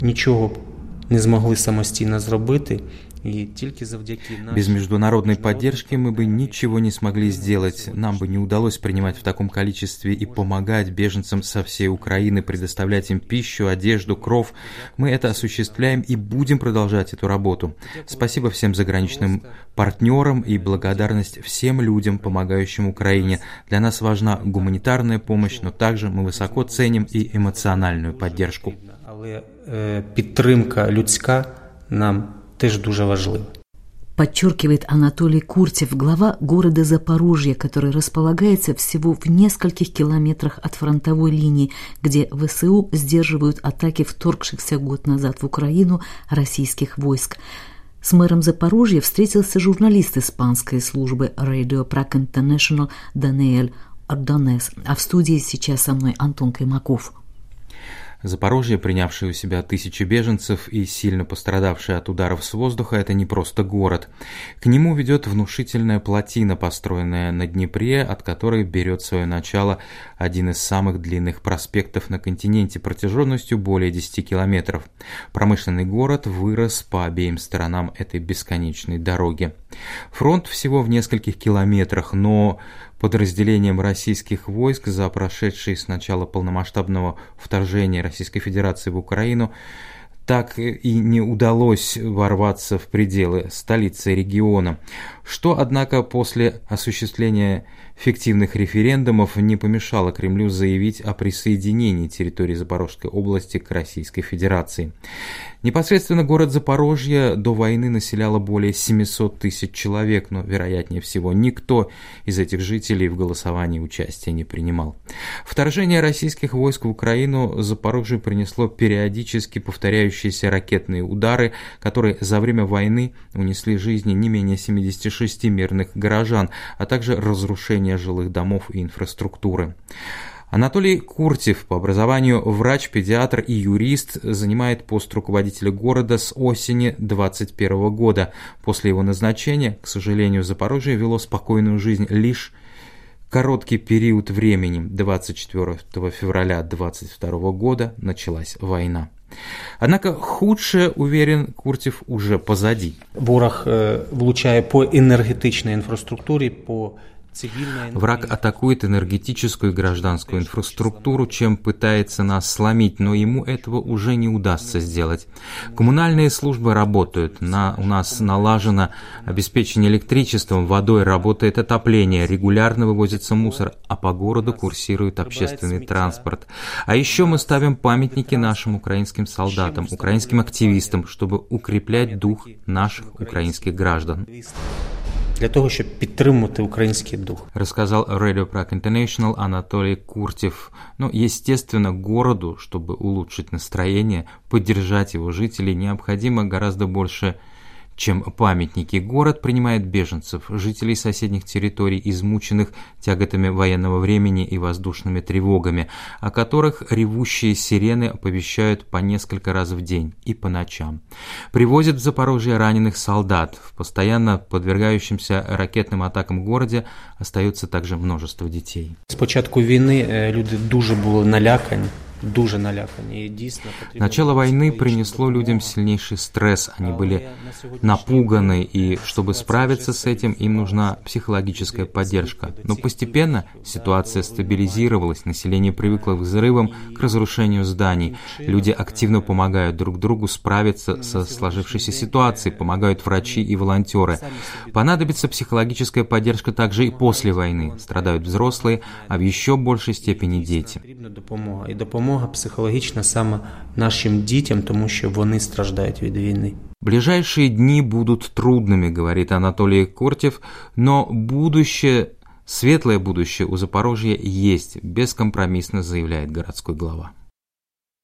Нічого не змогли самостійно зробити. Без международной поддержки мы бы ничего не смогли сделать. Нам бы не удалось принимать в таком количестве и помогать беженцам со всей Украины, предоставлять им пищу, одежду, кров. Мы это осуществляем и будем продолжать эту работу. Спасибо всем заграничным партнерам и благодарность всем людям, помогающим Украине. Для нас важна гуманитарная помощь, но также мы высоко ценим и эмоциональную поддержку. Але підтримка людська нам теж дуже важливо. Подчеркивает Анатолий Куртев, глава города Запорожье, который располагается всего в нескольких километрах от фронтовой линии, где ВСУ сдерживают атаки вторгшихся год назад в Украину российских войск. С мэром Запорожья встретился журналист испанской службы Radio Prague International Даниэль Ордонес, а в студии сейчас со мной Антон Каймаков. Запорожье, принявшее у себя тысячи беженцев и сильно пострадавшее от ударов с воздуха, это не просто город. К нему ведет внушительная плотина, построенная на Днепре, от которой берет свое начало один из самых длинных проспектов на континенте протяженностью более 10 километров. Промышленный город вырос по обеим сторонам этой бесконечной дороги. Фронт всего в нескольких километрах, но подразделением российских войск за прошедшие с начала полномасштабного вторжения Российской Федерации в Украину так и не удалось ворваться в пределы столицы региона, что, однако, после осуществления фиктивных референдумов не помешало Кремлю заявить о присоединении территории Запорожской области к Российской Федерации. Непосредственно город Запорожье до войны населяло более 700 тысяч человек, но, вероятнее всего, никто из этих жителей в голосовании участия не принимал. Вторжение российских войск в Украину Запорожье принесло периодически повторяющиеся ракетные удары, которые за время войны унесли жизни не менее 76 мирных горожан, а также разрушение жилых домов и инфраструктуры. Анатолий Куртев, по образованию врач, педиатр и юрист, занимает пост руководителя города с осени 2021 года. После его назначения, к сожалению, Запорожье вело спокойную жизнь лишь короткий период времени. 24 февраля 2022 года началась война. Однако худшее, уверен Куртев, уже позади. Ворог э, влучає по энергетичной инфраструктуре, по Враг атакует энергетическую и гражданскую инфраструктуру, чем пытается нас сломить, но ему этого уже не удастся сделать. Коммунальные службы работают, на, у нас налажено обеспечение электричеством, водой, работает отопление, регулярно вывозится мусор, а по городу курсирует общественный транспорт. А еще мы ставим памятники нашим украинским солдатам, украинским активистам, чтобы укреплять дух наших украинских граждан для того, щоб підтримувати український дух. Рассказал Radio Prague International Анатолий Куртев. Ну, естественно, городу, чтобы улучшить настроение, поддержать его жителей, необходимо гораздо больше чем памятники. Город принимает беженцев, жителей соседних территорий, измученных тяготами военного времени и воздушными тревогами, о которых ревущие сирены оповещают по несколько раз в день и по ночам. Привозят в Запорожье раненых солдат. В постоянно подвергающемся ракетным атакам городе остается также множество детей. С початку войны люди дуже були налякані дуже налякані. І дійсно Начало войны принесло людям сильнейший стресс. Они были напуганы, и чтобы справиться с этим, им нужна психологическая поддержка. Но постепенно ситуация стабилизировалась, население привыкло к взрывам, к разрушению зданий. Люди активно помогают друг другу справиться со сложившейся ситуацией, помогают врачи и волонтеры. Понадобится психологическая поддержка также и после войны. Страдают взрослые, а в еще большей степени дети. И допомога психологічна саме нашим дітям, тому що вони страждають від війни. Ближайшие дни будут трудными, говорит Анатолий Кортев, но будущее, светлое будущее у Запорожья есть, бескомпромиссно заявляет городской глава.